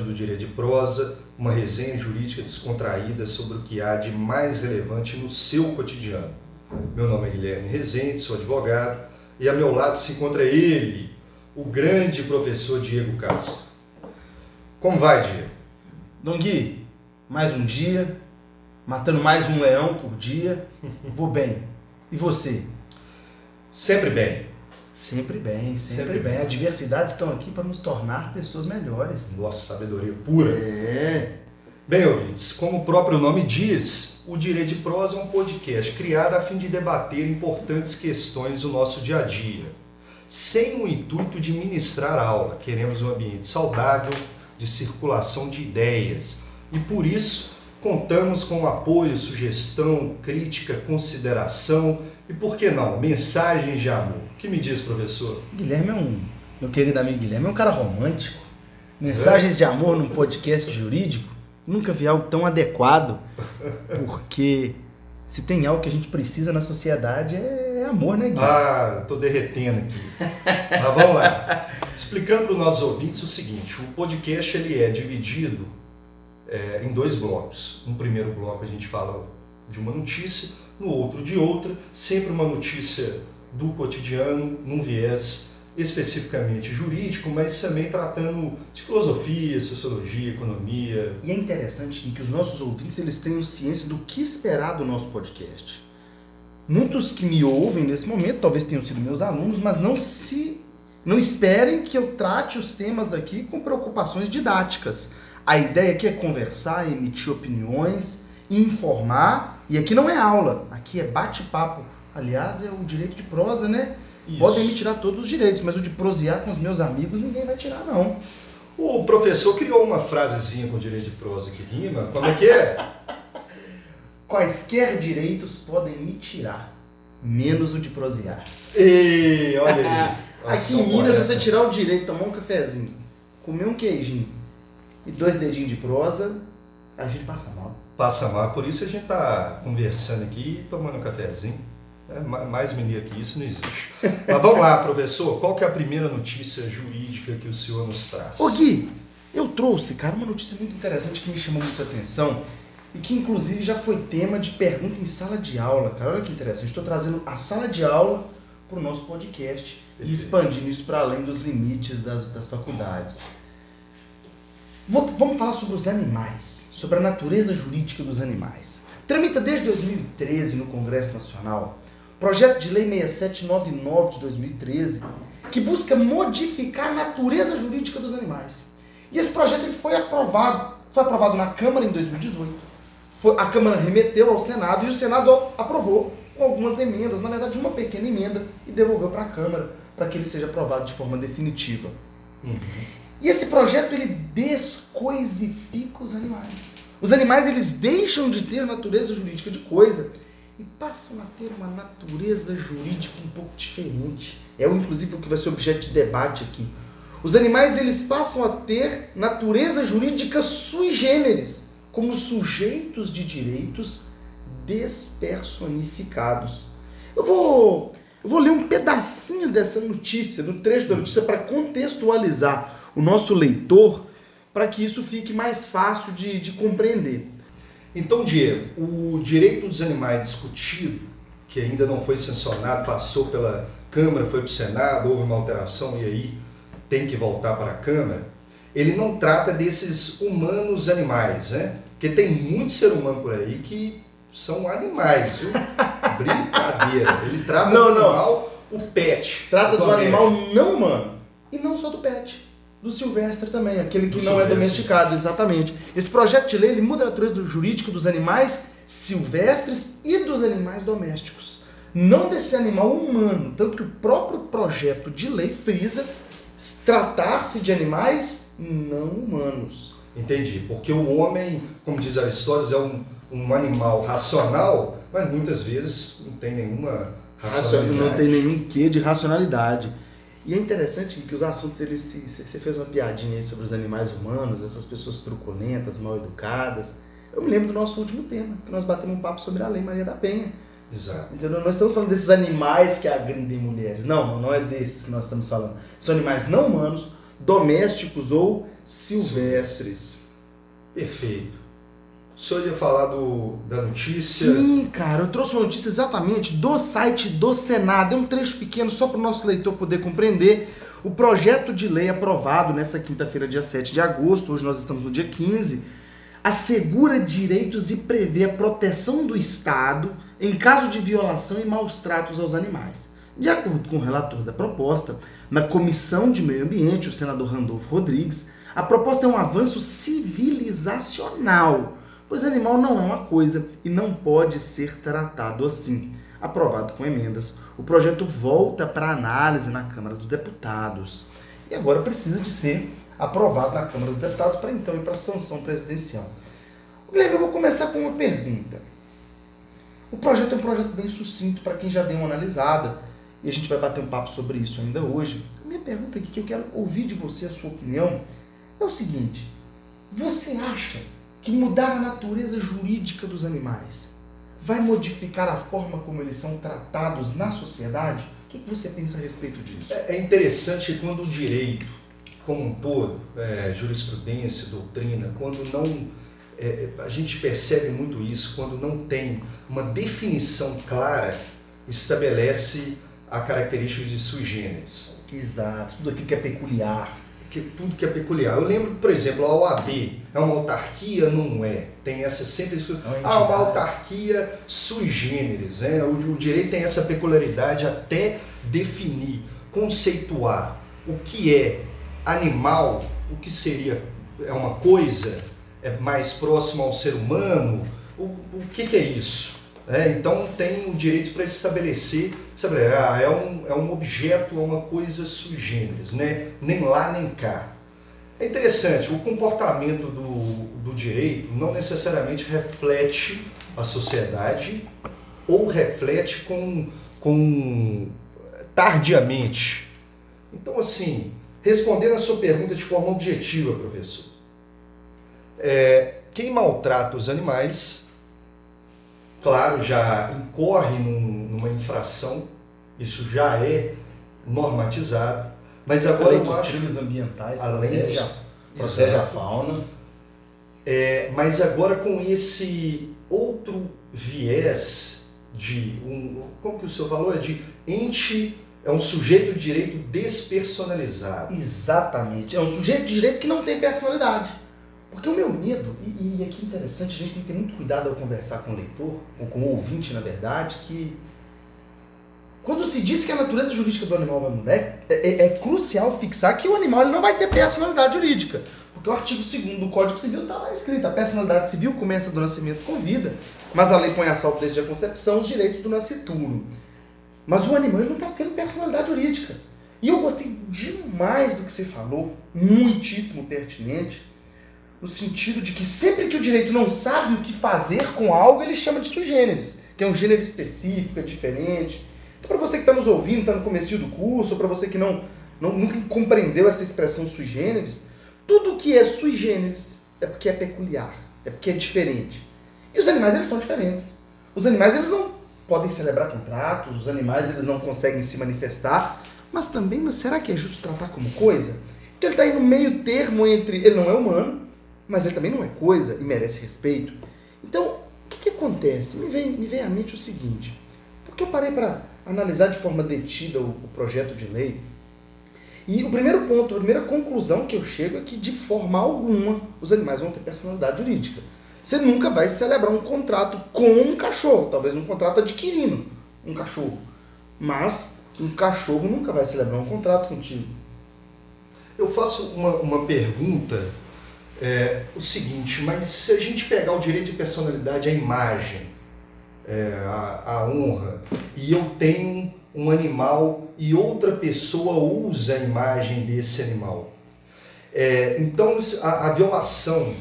episódio do Direito de Prosa, uma resenha jurídica descontraída sobre o que há de mais relevante no seu cotidiano. Meu nome é Guilherme Rezende, sou advogado, e a meu lado se encontra ele, o grande professor Diego Castro. Como vai, Diego? Dom Gui, mais um dia, matando mais um leão por dia, vou bem. E você? Sempre bem. Sempre bem, sempre, Sempre bem. bem. Adversidades estão aqui para nos tornar pessoas melhores. Nossa, sabedoria pura. É. Bem, ouvintes, como o próprio nome diz, o Direito de Prosa é um podcast criado a fim de debater importantes questões do nosso dia a dia. Sem o intuito de ministrar aula, queremos um ambiente saudável de circulação de ideias e por isso contamos com apoio, sugestão, crítica, consideração e, por que não, mensagens de amor. O que me diz, professor? Guilherme é um, meu querido amigo Guilherme, é um cara romântico. Mensagens de amor num podcast jurídico, nunca vi algo tão adequado, porque se tem algo que a gente precisa na sociedade é amor, né, Guilherme? Ah, tô derretendo aqui. Mas vamos lá. Explicando para os nossos ouvintes o seguinte: o podcast ele é dividido é, em dois blocos. No primeiro bloco a gente fala de uma notícia, no outro de outra, sempre uma notícia do cotidiano, num viés especificamente jurídico, mas também tratando de filosofia, sociologia, economia. E é interessante que os nossos ouvintes eles tenham ciência do que esperar do nosso podcast. Muitos que me ouvem nesse momento talvez tenham sido meus alunos, mas não se não esperem que eu trate os temas aqui com preocupações didáticas. A ideia aqui é conversar, emitir opiniões, informar, e aqui não é aula, aqui é bate-papo. Aliás, é o direito de prosa, né? Isso. Podem me tirar todos os direitos, mas o de prosear com os meus amigos ninguém vai tirar, não. O professor criou uma frasezinha com direito de prosa que rima. Como é que é? Quaisquer direitos podem me tirar, menos o de prosear. Ei, olha aí. Aqui Ação em Minas, se você tirar o direito, tomar um cafezinho, comer um queijinho e dois dedinhos de prosa, a gente passa mal. passa mal. Por isso a gente está conversando aqui e tomando um cafezinho. É, ma- mais mineiro que isso não existe. Mas vamos lá, professor. Qual que é a primeira notícia jurídica que o senhor nos traz? Ô Gui, eu trouxe, cara, uma notícia muito interessante que me chamou muita atenção e que inclusive já foi tema de pergunta em sala de aula, cara. Olha que interessante. Estou trazendo a sala de aula para o nosso podcast e Perfeito. expandindo isso para além dos limites das, das faculdades. Vou- vamos falar sobre os animais, sobre a natureza jurídica dos animais. Tramita desde 2013 no Congresso Nacional projeto de lei 6799 de 2013 que busca modificar a natureza jurídica dos animais. E esse projeto ele foi aprovado, foi aprovado na Câmara em 2018. Foi, a Câmara remeteu ao Senado e o Senado aprovou com algumas emendas, na verdade uma pequena emenda, e devolveu para a Câmara para que ele seja aprovado de forma definitiva. Uhum. E esse projeto ele descoisifica os animais. Os animais eles deixam de ter natureza jurídica de coisa e passam a ter uma natureza jurídica um pouco diferente. É inclusive o que vai ser objeto de debate aqui. Os animais eles passam a ter natureza jurídica sui generis, como sujeitos de direitos despersonificados. Eu vou eu vou ler um pedacinho dessa notícia, do trecho da notícia para contextualizar o nosso leitor para que isso fique mais fácil de, de compreender. Então, Diego, o direito dos animais discutido, que ainda não foi sancionado, passou pela Câmara, foi para o Senado, houve uma alteração e aí tem que voltar para a Câmara, ele não trata desses humanos animais, né? Porque tem muito ser humano por aí que são animais, viu? Brincadeira. Ele trata Não, do não. animal, o pet. Trata do doméstico. animal não humano e não só do pet. Do silvestre também, aquele que Do não é silvestre. domesticado, exatamente. Esse projeto de lei ele muda a natureza do jurídico dos animais silvestres e dos animais domésticos. Não desse animal humano, tanto que o próprio projeto de lei frisa tratar-se de animais não humanos. Entendi. Porque o homem, como diz Aristóteles, é um, um animal racional, mas muitas vezes não tem nenhuma racionalidade. Não tem nenhum quê de racionalidade. E é interessante que os assuntos, eles se, você fez uma piadinha aí sobre os animais humanos, essas pessoas truculentas, mal educadas. Eu me lembro do nosso último tema, que nós batemos um papo sobre a Lei Maria da Penha. Exato. Entendeu? Nós estamos falando desses animais que agridem mulheres. Não, não é desses que nós estamos falando. São animais não humanos, domésticos ou silvestres. Perfeito. O senhor ia falar do, da notícia? Sim, cara, eu trouxe uma notícia exatamente do site do Senado. É um trecho pequeno só para o nosso leitor poder compreender. O projeto de lei aprovado nessa quinta-feira, dia 7 de agosto, hoje nós estamos no dia 15, assegura direitos e prevê a proteção do Estado em caso de violação e maus tratos aos animais. De acordo com o relator da proposta, na Comissão de Meio Ambiente, o senador Randolfo Rodrigues, a proposta é um avanço civilizacional pois animal não é uma coisa e não pode ser tratado assim. Aprovado com emendas, o projeto volta para análise na Câmara dos Deputados e agora precisa de ser aprovado na Câmara dos Deputados para então ir para a sanção presidencial. Guilherme, eu vou começar com uma pergunta. O projeto é um projeto bem sucinto para quem já deu uma analisada e a gente vai bater um papo sobre isso ainda hoje. A minha pergunta aqui que eu quero ouvir de você a sua opinião é o seguinte: você acha que mudar a natureza jurídica dos animais vai modificar a forma como eles são tratados na sociedade? O que, você pensa a respeito disso? É, é interessante quando o direito, como um todo, é, jurisprudência, doutrina, quando não. É, a gente percebe muito isso, quando não tem uma definição clara, estabelece a característica de sui generis. Exato, tudo aquilo que é peculiar que, tudo que é peculiar. Eu lembro, por exemplo, a OAB é uma autarquia? Não é. Tem essa sempre. É ah, uma autarquia sui generis. Né? O, o direito tem essa peculiaridade até definir, conceituar o que é animal, o que seria é uma coisa, é mais próximo ao ser humano, o, o que, que é isso? É, então tem o direito para estabelecer, sabe, ah, é, um, é um objeto, é uma coisa sui generis, né? nem lá nem cá. É interessante, o comportamento do, do direito não necessariamente reflete a sociedade ou reflete com, com tardiamente. Então, assim, respondendo a sua pergunta de forma objetiva, professor, é, quem maltrata os animais claro, já incorre num, numa infração, isso já é normatizado, mas agora além dos acho, crimes ambientais, além protege, a, protege a fauna. É, mas agora com esse outro viés de um, como que o senhor falou? É de ente, é um sujeito de direito despersonalizado. Exatamente, é um sujeito de direito que não tem personalidade. Porque o meu medo, e, e aqui é interessante, a gente tem que ter muito cuidado ao conversar com o leitor, ou com o ouvinte, na verdade, que quando se diz que a natureza jurídica do animal vai mudar, é, é, é crucial fixar que o animal não vai ter personalidade jurídica. Porque o artigo 2 do Código Civil está lá escrito: a personalidade civil começa do nascimento com vida, mas a lei põe a salvo desde a concepção os direitos do nascituro. Mas o animal não está tendo personalidade jurídica. E eu gostei demais do que você falou, muitíssimo pertinente, no sentido de que sempre que o direito não sabe o que fazer com algo, ele chama de sui generis, que é um gênero específico, é diferente. Então, para você que está nos ouvindo, está no começo do curso, ou para você que não, não nunca compreendeu essa expressão sui generis, tudo que é sui generis é porque é peculiar, é porque é diferente. E os animais, eles são diferentes. Os animais, eles não podem celebrar contratos, os animais, eles não conseguem se manifestar, mas também, mas será que é justo tratar como coisa? Então ele está aí no meio termo entre, ele não é humano, mas ele também não é coisa e merece respeito. Então, o que, que acontece? Me vem, me vem à mente o seguinte, porque eu parei para analisar de forma detida o, o projeto de lei, e o primeiro ponto, a primeira conclusão que eu chego é que, de forma alguma, os animais vão ter personalidade jurídica. Você nunca vai celebrar um contrato com um cachorro, talvez um contrato adquirindo um cachorro. Mas um cachorro nunca vai celebrar um contrato contigo. Eu faço uma, uma pergunta é, o seguinte, mas se a gente pegar o direito de personalidade, a imagem, é, a, a honra, e eu tenho um animal e outra pessoa usa a imagem desse animal. É, então a, a, violação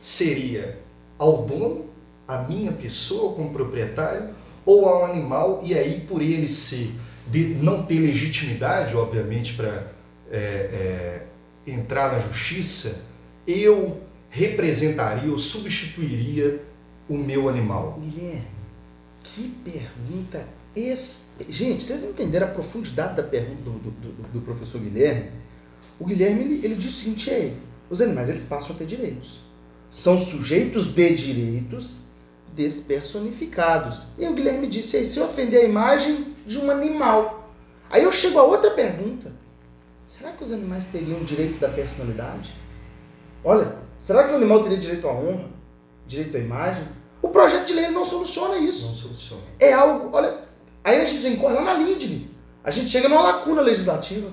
seria ao dono, a minha pessoa como proprietário, ou ao animal, e aí por ele ser, de não ter legitimidade, obviamente, para é, é, entrar na justiça, eu representaria ou substituiria o meu animal? Guilherme, que pergunta. Gente, vocês entenderam a profundidade da pergunta do, do, do, do professor Guilherme? O Guilherme ele, ele diz o seguinte: os animais eles passam a ter direitos. São sujeitos de direitos despersonificados. E o Guilherme disse aí, se eu ofender a imagem de um animal. Aí eu chego a outra pergunta. Será que os animais teriam direitos da personalidade? Olha, será que o animal teria direito à honra? Direito à imagem? O projeto de lei não soluciona isso. Não soluciona. É algo, olha, aí a gente incorre lá na Lindne. A gente chega numa lacuna legislativa.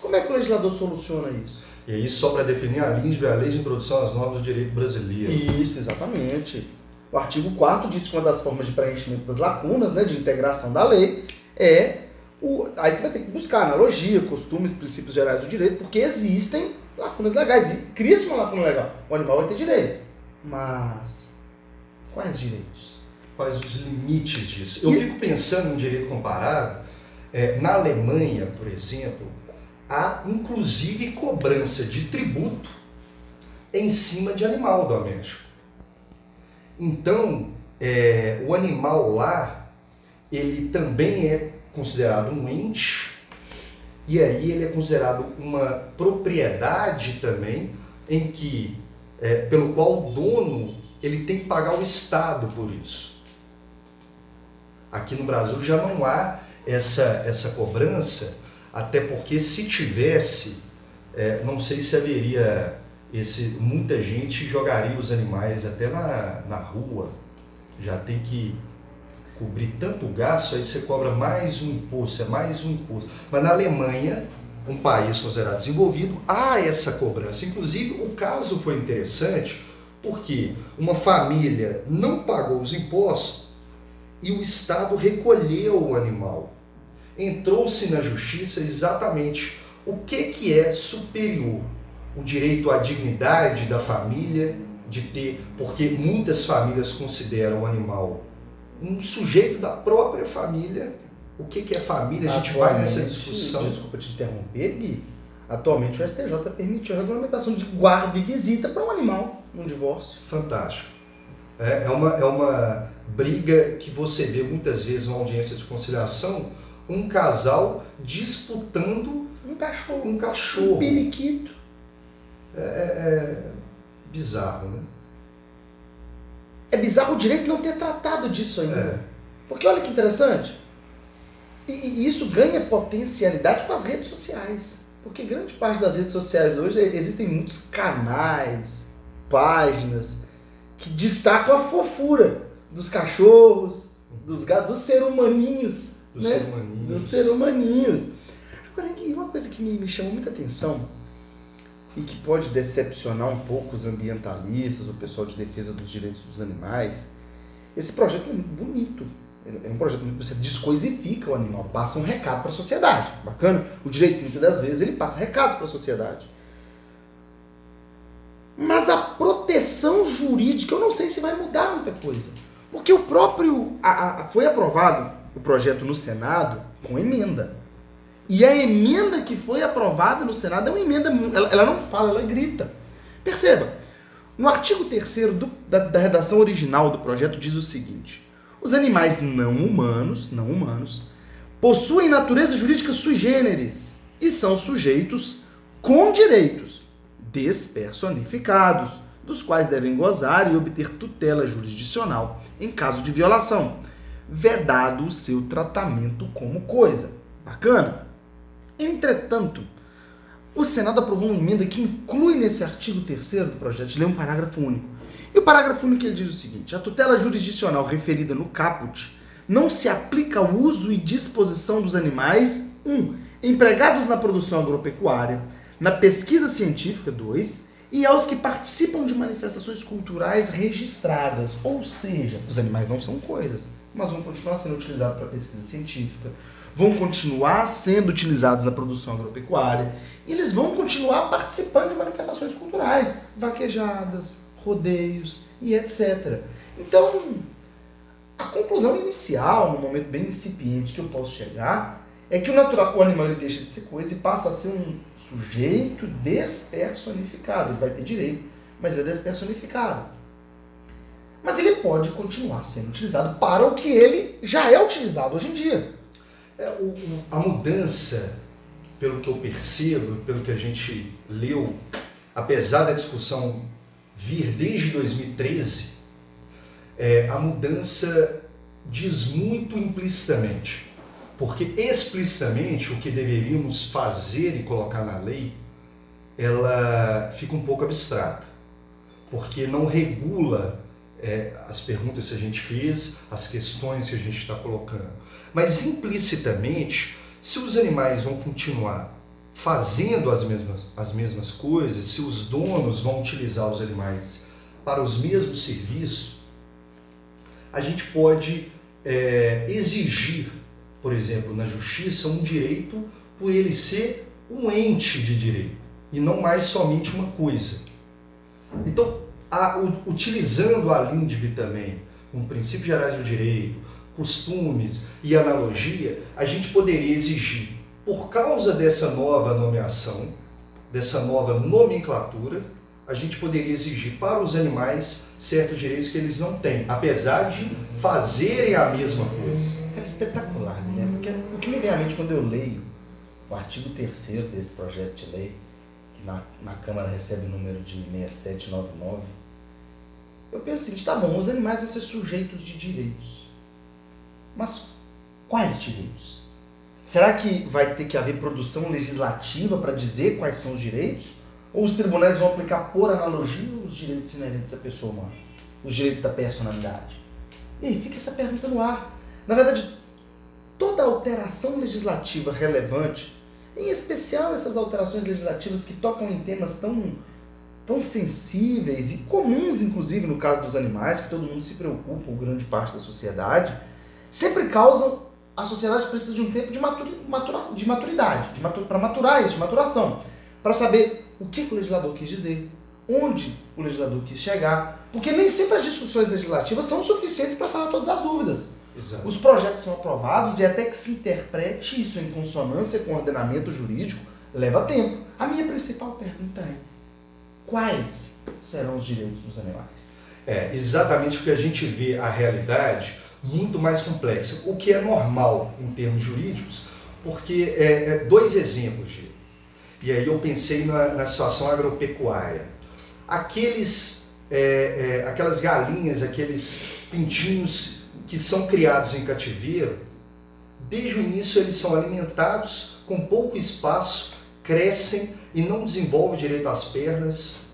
Como é que o legislador soluciona isso? E aí, só para definir a LINDB, a Lei de Introdução às Normas do Direito Brasileiro. Isso, exatamente. O artigo 4 diz que uma das formas de preenchimento das lacunas, né, de integração da lei, é o. Aí você vai ter que buscar analogia, costumes, princípios gerais do direito, porque existem lacunas legais. E cria-se uma lacuna legal. O animal vai ter direito. Mas. Quais direitos? Quais os limites disso? Eu e... fico pensando em direito comparado. É, na Alemanha, por exemplo, há inclusive cobrança de tributo em cima de animal doméstico. Então, é, o animal lá, ele também é considerado um ente, e aí ele é considerado uma propriedade também, em que, é, pelo qual o dono ele tem que pagar o Estado por isso. Aqui no Brasil já não há essa, essa cobrança, até porque se tivesse, é, não sei se haveria esse, muita gente jogaria os animais até na, na rua, já tem que cobrir tanto gasto, aí você cobra mais um imposto, é mais um imposto. Mas na Alemanha, um país considerado desenvolvido, há essa cobrança. Inclusive, o caso foi interessante porque uma família não pagou os impostos e o Estado recolheu o animal. Entrou-se na justiça exatamente o que, que é superior o direito à dignidade da família, de ter, porque muitas famílias consideram o animal um sujeito da própria família. O que, que é família? A gente vai nessa discussão. Desculpa te interromper, Gui. Atualmente o STJ permitiu a regulamentação de guarda e visita para um animal num divórcio. Fantástico. É, é, uma, é uma briga que você vê muitas vezes na audiência de conciliação, um casal disputando um cachorro. Um cachorro. Um periquito. É, é, é, bizarro, né? É bizarro o direito não ter tratado disso ainda. É. Porque olha que interessante. E, e, isso ganha potencialidade com as redes sociais. Porque grande parte das redes sociais hoje existem muitos canais, páginas que destacam a fofura dos cachorros, dos gatos, dos ser humaninhos. Dos né? ser humaninhos. Dos ser humaninhos. Agora, uma coisa que me, me chamou muita atenção e que pode decepcionar um pouco os ambientalistas, o pessoal de defesa dos direitos dos animais. Esse projeto é bonito. É um projeto que você descoisifica o animal, passa um recado para a sociedade. Bacana? O direito, muitas das vezes, ele passa recados para a sociedade. Mas a proteção jurídica, eu não sei se vai mudar muita coisa. Porque o próprio. A, a, foi aprovado o projeto no Senado com emenda. E a emenda que foi aprovada no Senado é uma emenda, ela, ela não fala, ela grita. Perceba, no artigo 3 da, da redação original do projeto diz o seguinte: os animais não humanos, não humanos, possuem natureza jurídica sui generis e são sujeitos com direitos despersonificados, dos quais devem gozar e obter tutela jurisdicional em caso de violação, vedado o seu tratamento como coisa. Bacana? Entretanto, o Senado aprovou uma emenda que inclui nesse artigo 3 do projeto de lei um parágrafo único. E o parágrafo único ele diz o seguinte: a tutela jurisdicional referida no caput não se aplica ao uso e disposição dos animais, um, empregados na produção agropecuária, na pesquisa científica, dois, e aos que participam de manifestações culturais registradas. Ou seja, os animais não são coisas, mas vão continuar sendo utilizados para pesquisa científica, vão continuar sendo utilizados na produção agropecuária e eles vão continuar participando de manifestações culturais, vaquejadas, rodeios e etc. Então, a conclusão inicial, no momento bem incipiente que eu posso chegar, é que o, natural, o animal ele deixa de ser coisa e passa a ser um sujeito despersonificado. Ele vai ter direito, mas ele é despersonificado. Mas ele pode continuar sendo utilizado para o que ele já é utilizado hoje em dia a mudança pelo que eu percebo, pelo que a gente leu, apesar da discussão vir desde 2013, é, a mudança diz muito implicitamente. Porque explicitamente o que deveríamos fazer e colocar na lei, ela fica um pouco abstrata. Porque não regula é, as perguntas que a gente fez, as questões que a gente está colocando. Mas implicitamente, se os animais vão continuar fazendo as mesmas, as mesmas coisas, se os donos vão utilizar os animais para os mesmos serviços, a gente pode é, exigir, por exemplo, na justiça, um direito por ele ser um ente de direito e não mais somente uma coisa. Então, a, utilizando a LINDB também, com princípios gerais do direito, costumes e analogia, a gente poderia exigir, por causa dessa nova nomeação, dessa nova nomenclatura, a gente poderia exigir para os animais certos direitos que eles não têm, apesar de fazerem a mesma coisa. É espetacular, né? Porque o que me vem à mente quando eu leio o artigo 3 desse projeto de lei, que na, na Câmara recebe o número de 6799, eu penso assim, tá bom, os animais vão ser sujeitos de direitos. Mas quais direitos? Será que vai ter que haver produção legislativa para dizer quais são os direitos? Ou os tribunais vão aplicar por analogia os direitos inerentes à pessoa humana? Os direitos da personalidade? E aí fica essa pergunta no ar. Na verdade, toda alteração legislativa relevante, em especial essas alterações legislativas que tocam em temas tão tão sensíveis e comuns, inclusive no caso dos animais, que todo mundo se preocupa, ou grande parte da sociedade, sempre causam. A sociedade precisa de um tempo de, matura, de maturidade, de matur, para maturar isso, de maturação, para saber o que, que o legislador quis dizer, onde o legislador quis chegar, porque nem sempre as discussões legislativas são suficientes para sanar todas as dúvidas. Exato. Os projetos são aprovados e até que se interprete isso em consonância com o ordenamento jurídico leva tempo. A minha principal pergunta é: quais serão os direitos dos animais? É, exatamente porque a gente vê a realidade muito mais complexa, o que é normal em termos jurídicos, porque é, é dois exemplos, e aí eu pensei na, na situação agropecuária. Aqueles, é, é, aquelas galinhas, aqueles pintinhos que são criados em cativeiro, desde o início eles são alimentados com pouco espaço, crescem e não desenvolve direito às pernas,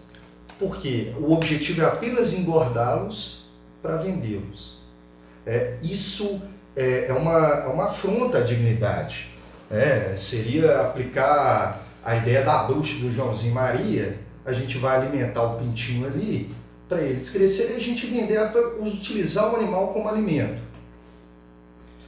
porque o objetivo é apenas engordá-los para vendê-los. É, isso é, é, uma, é uma afronta à dignidade. É, seria aplicar a ideia da bruxa do Joãozinho Maria, a gente vai alimentar o pintinho ali, para eles crescerem e a gente vender, utilizar o animal como alimento.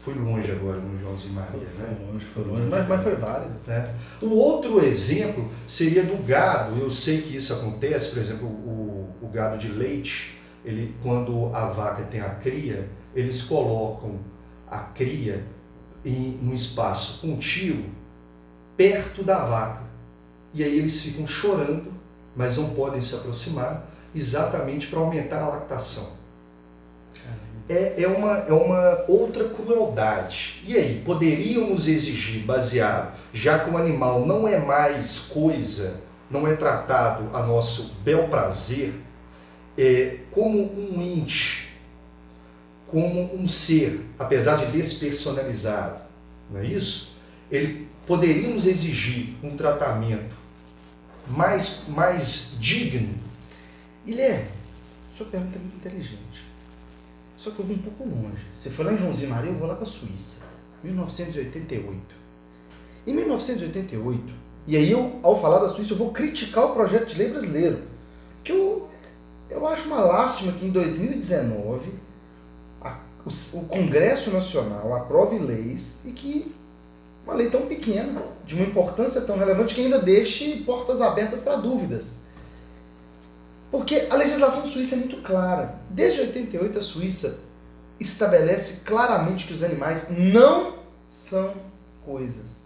Fui longe agora no Joãozinho Maria, foi, né? Foi longe, foi longe, mas, mas foi válido. É. O outro exemplo seria do gado. Eu sei que isso acontece, por exemplo, o, o gado de leite, ele, quando a vaca tem a cria, eles colocam a cria em um espaço contínuo perto da vaca. E aí eles ficam chorando, mas não podem se aproximar, exatamente para aumentar a lactação é, é, uma, é uma outra crueldade. E aí, poderíamos exigir, baseado, já que o animal não é mais coisa, não é tratado a nosso bel prazer, é, como um ente, como um ser, apesar de despersonalizado, não é isso? Ele, poderíamos exigir um tratamento mais, mais digno. Guilherme, sua pergunta é muito inteligente. Só que eu vou um pouco longe. Se for lá em Joãozinho Maria, eu vou lá para a Suíça. 1988. Em 1988, e aí eu, ao falar da Suíça, eu vou criticar o projeto de lei brasileiro. Que eu, eu acho uma lástima que em 2019 a, o, o Congresso Nacional aprove leis e que uma lei tão pequena, de uma importância tão relevante, que ainda deixe portas abertas para dúvidas. Porque a legislação suíça é muito clara. Desde 88 a Suíça estabelece claramente que os animais não são coisas.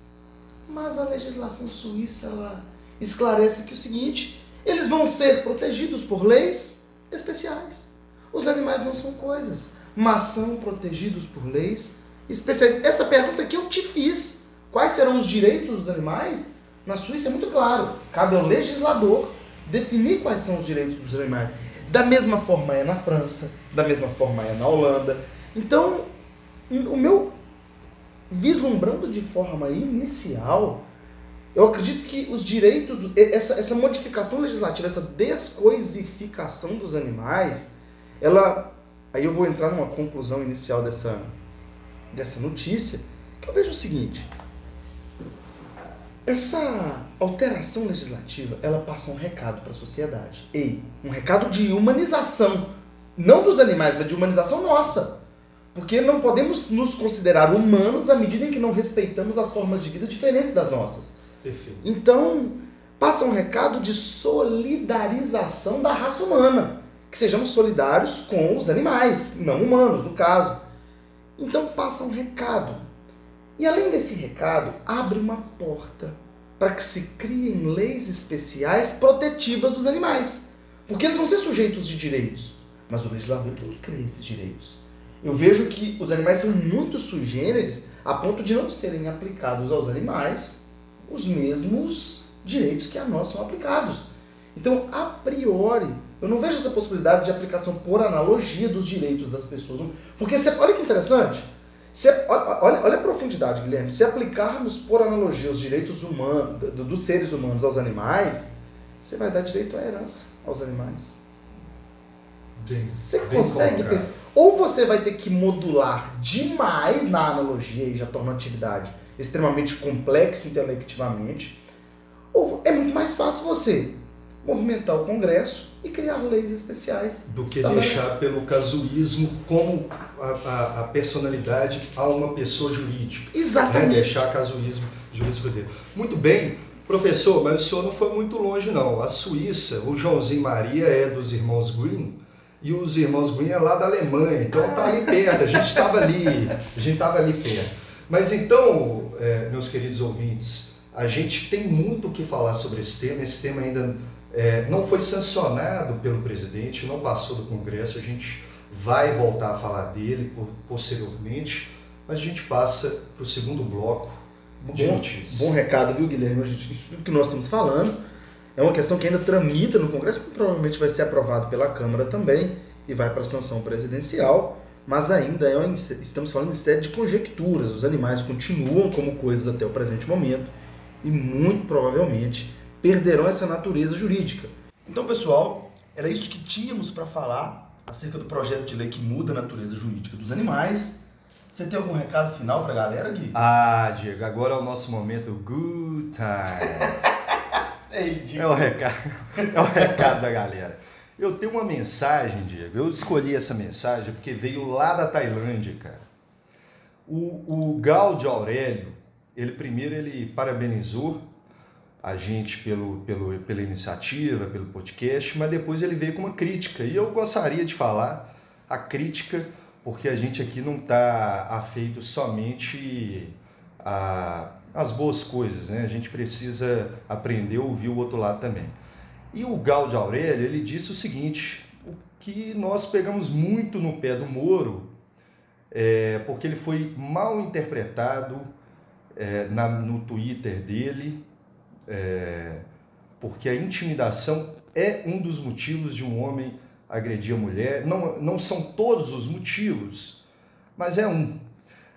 Mas a legislação suíça ela esclarece que o seguinte, eles vão ser protegidos por leis especiais. Os animais não são coisas, mas são protegidos por leis especiais. Essa pergunta que eu te fiz quais serão os direitos dos animais, na Suíça é muito claro. Cabe ao legislador definir quais são os direitos dos animais. Da mesma forma é na França, da mesma forma é na Holanda. Então, o meu vislumbrando de forma inicial, eu acredito que os direitos, essa, essa modificação legislativa, essa descoisificação dos animais, ela. Aí eu vou entrar numa conclusão inicial dessa, dessa notícia, que eu vejo o seguinte. Essa alteração legislativa, ela passa um recado para a sociedade. E um recado de humanização, não dos animais, mas de humanização nossa. Porque não podemos nos considerar humanos à medida em que não respeitamos as formas de vida diferentes das nossas. Perfeito. Então, passa um recado de solidarização da raça humana. Que sejamos solidários com os animais, não humanos, no caso. Então, passa um recado. E além desse recado, abre uma porta para que se criem leis especiais protetivas dos animais. Porque eles vão ser sujeitos de direitos. Mas o legislador tem que criar esses direitos. Eu vejo que os animais são muito sui generis a ponto de não serem aplicados aos animais os mesmos direitos que a nós são aplicados. Então, a priori, eu não vejo essa possibilidade de aplicação por analogia dos direitos das pessoas. Porque, olha que interessante, se, olha, olha a profundidade, Guilherme. Se aplicarmos por analogia os direitos humanos, dos seres humanos aos animais, você vai dar direito à herança aos animais. Bem, você bem consegue pensar? Ou você vai ter que modular demais na analogia e já torna a atividade extremamente complexa intelectivamente, ou é muito mais fácil você movimentar o Congresso e criar leis especiais. do que deixar pelo casuísmo como a, a- a personalidade a uma pessoa jurídica. Né? Exatamente. Deixar casuísmo jurisprudência. Muito bem, professor, mas o senhor não foi muito longe não. A Suíça, o Joãozinho Maria é dos irmãos Green e os irmãos Green é lá da Alemanha, então tá ali perto, a gente estava ali, a gente estava ali perto. Mas então, é, meus queridos ouvintes, a gente tem muito o que falar sobre esse tema, esse tema ainda é, não foi sancionado pelo presidente, não passou do Congresso, a gente vai voltar a falar dele posteriormente, mas a gente passa para o segundo bloco de Bom, notícias. bom recado, viu, Guilherme? A gente- Isso tudo que nós estamos falando é uma questão que ainda tramita no Congresso, que provavelmente vai ser aprovado pela Câmara também e vai para a sanção presidencial, mas ainda é uma, estamos falando instead de conjecturas. Os animais continuam como coisas até o presente momento e muito provavelmente perderão essa natureza jurídica. Então, pessoal, era isso que tínhamos para falar acerca do projeto de lei que muda a natureza jurídica dos animais. Você tem algum recado final para a galera, Gui? Ah, Diego, agora é o nosso momento Good Times. Diego. É o recado, é o recado da galera. Eu tenho uma mensagem, Diego. Eu escolhi essa mensagem porque veio lá da Tailândia, cara. O, o Gaudio Aurélio, ele primeiro ele parabenizou a gente pelo, pelo, pela iniciativa, pelo podcast, mas depois ele veio com uma crítica. E eu gostaria de falar a crítica, porque a gente aqui não está afeito somente a, as boas coisas, né? A gente precisa aprender a ouvir o outro lado também. E o Gaudio Aurélio, ele disse o seguinte, o que nós pegamos muito no pé do Moro, é, porque ele foi mal interpretado é, na, no Twitter dele, é, porque a intimidação é um dos motivos de um homem agredir a mulher. Não, não são todos os motivos, mas é um.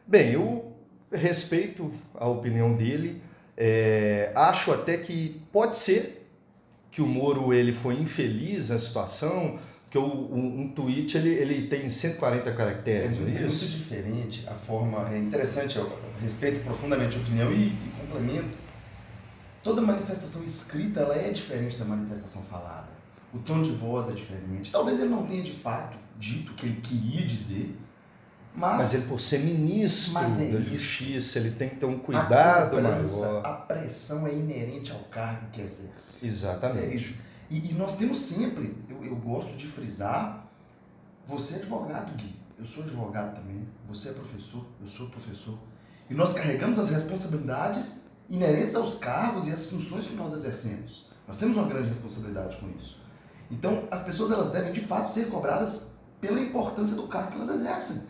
Bem, eu respeito a opinião dele, é, acho até que pode ser que o Moro ele foi infeliz na situação, que o, um, um tweet ele, ele tem 140 É caracteres, muito, é é muito isso? diferente a forma. É interessante, eu respeito profundamente a opinião e, e complemento. Toda manifestação escrita ela é diferente da manifestação falada. O tom de voz é diferente. Talvez ele não tenha de fato dito o que ele queria dizer, mas, Mas ele, por ser ministro Mas é da isso. Justiça, ele tem que ter um a cuidado cobrança, maior. a pressão é inerente ao cargo que exerce. É Exatamente. isso. E, e nós temos sempre, eu, eu gosto de frisar, você é advogado, Gui. Eu sou advogado também. Você é professor, eu sou professor. E nós carregamos as responsabilidades inerentes aos cargos e às funções que nós exercemos. Nós temos uma grande responsabilidade com isso. Então, as pessoas elas devem de fato ser cobradas pela importância do cargo que elas exercem.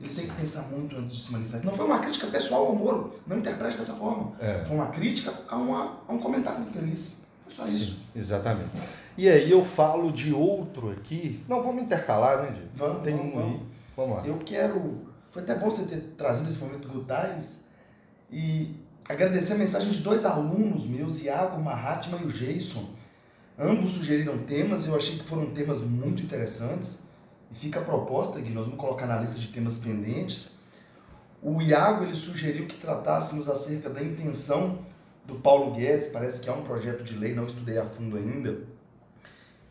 ele tem que pensar muito antes de se manifestar. Não foi uma crítica pessoal ao Moro, não interprete dessa forma. É. Foi uma crítica a, uma, a um comentário infeliz. Foi só isso. Sim, exatamente. E aí eu falo de outro aqui. Não, vamos intercalar, né, Diego? Vamos, Tem vamos, um aí. vamos. Vamos lá. Eu quero. Foi até bom você ter trazido esse momento do Good Times e agradecer a mensagem de dois alunos meus, Iago Mahatma e o Jason. Ambos sugeriram temas, eu achei que foram temas muito interessantes. E fica a proposta, Gui, nós vamos colocar na lista de temas pendentes. O Iago ele sugeriu que tratássemos acerca da intenção do Paulo Guedes, parece que há um projeto de lei, não estudei a fundo ainda,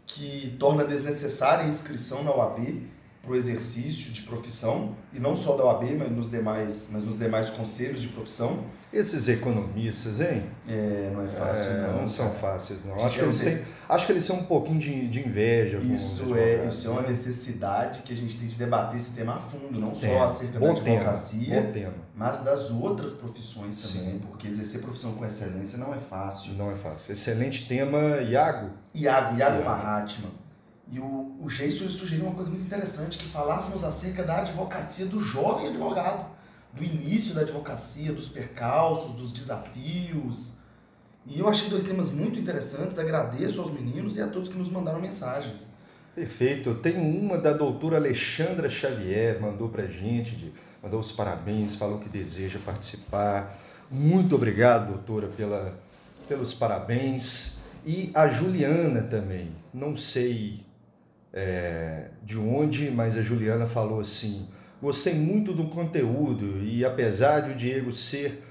que torna desnecessária a inscrição na OAB para o exercício de profissão, e não só da OAB, mas nos demais, mas nos demais conselhos de profissão. Esses economistas, hein? É, não é fácil, É, não. não são fáceis, não. Gente, Acho que, eles têm, acho que eles têm um pouquinho de, de inveja. Isso é, advogados, isso é uma né? necessidade que a gente tem de debater esse tema a fundo, não Tem. só acerca da Bom tema, advocacia, Bom tema. mas das outras profissões também, Sim. porque exercer profissão com excelência não é fácil. Não é fácil. Excelente tema, Iago. Iago, Iago Iago. E o, o ele sugeriu uma coisa muito interessante, que falássemos acerca da advocacia do jovem advogado, do início da advocacia, dos percalços, dos desafios. E eu achei dois temas muito interessantes, agradeço aos meninos e a todos que nos mandaram mensagens. Perfeito. Eu tenho uma da doutora Alexandra Xavier, mandou pra gente, de- mandou os parabéns, falou que deseja participar. Muito obrigado, doutora, pela, pelos parabéns. E a Juliana também. Não sei é, de onde, mas a Juliana falou assim: gostei muito do conteúdo e apesar de o Diego ser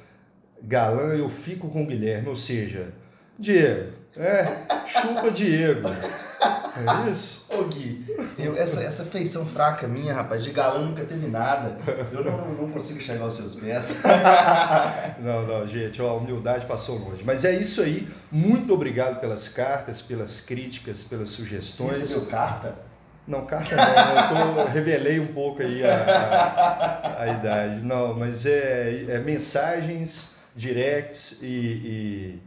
galã, eu fico com o Guilherme. Ou seja, Diego, é, chupa Diego. É isso? Ô Gui, eu- essa, essa feição fraca minha, rapaz, de galã nunca teve nada. Eu não, não consigo chegar aos seus pés. Não, não, gente, ó, a humildade passou longe. Mas é isso aí. Muito obrigado pelas cartas, pelas críticas, pelas Você sugestões. recebeu carta? Não, carta não, eu tô, revelei um pouco aí a, a, a idade. Não, mas é, é mensagens, directs e, e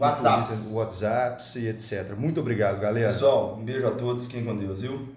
WhatsApps. Twitter, WhatsApps e etc. Muito obrigado, galera. Pessoal, um beijo a todos, fiquem com Deus, viu?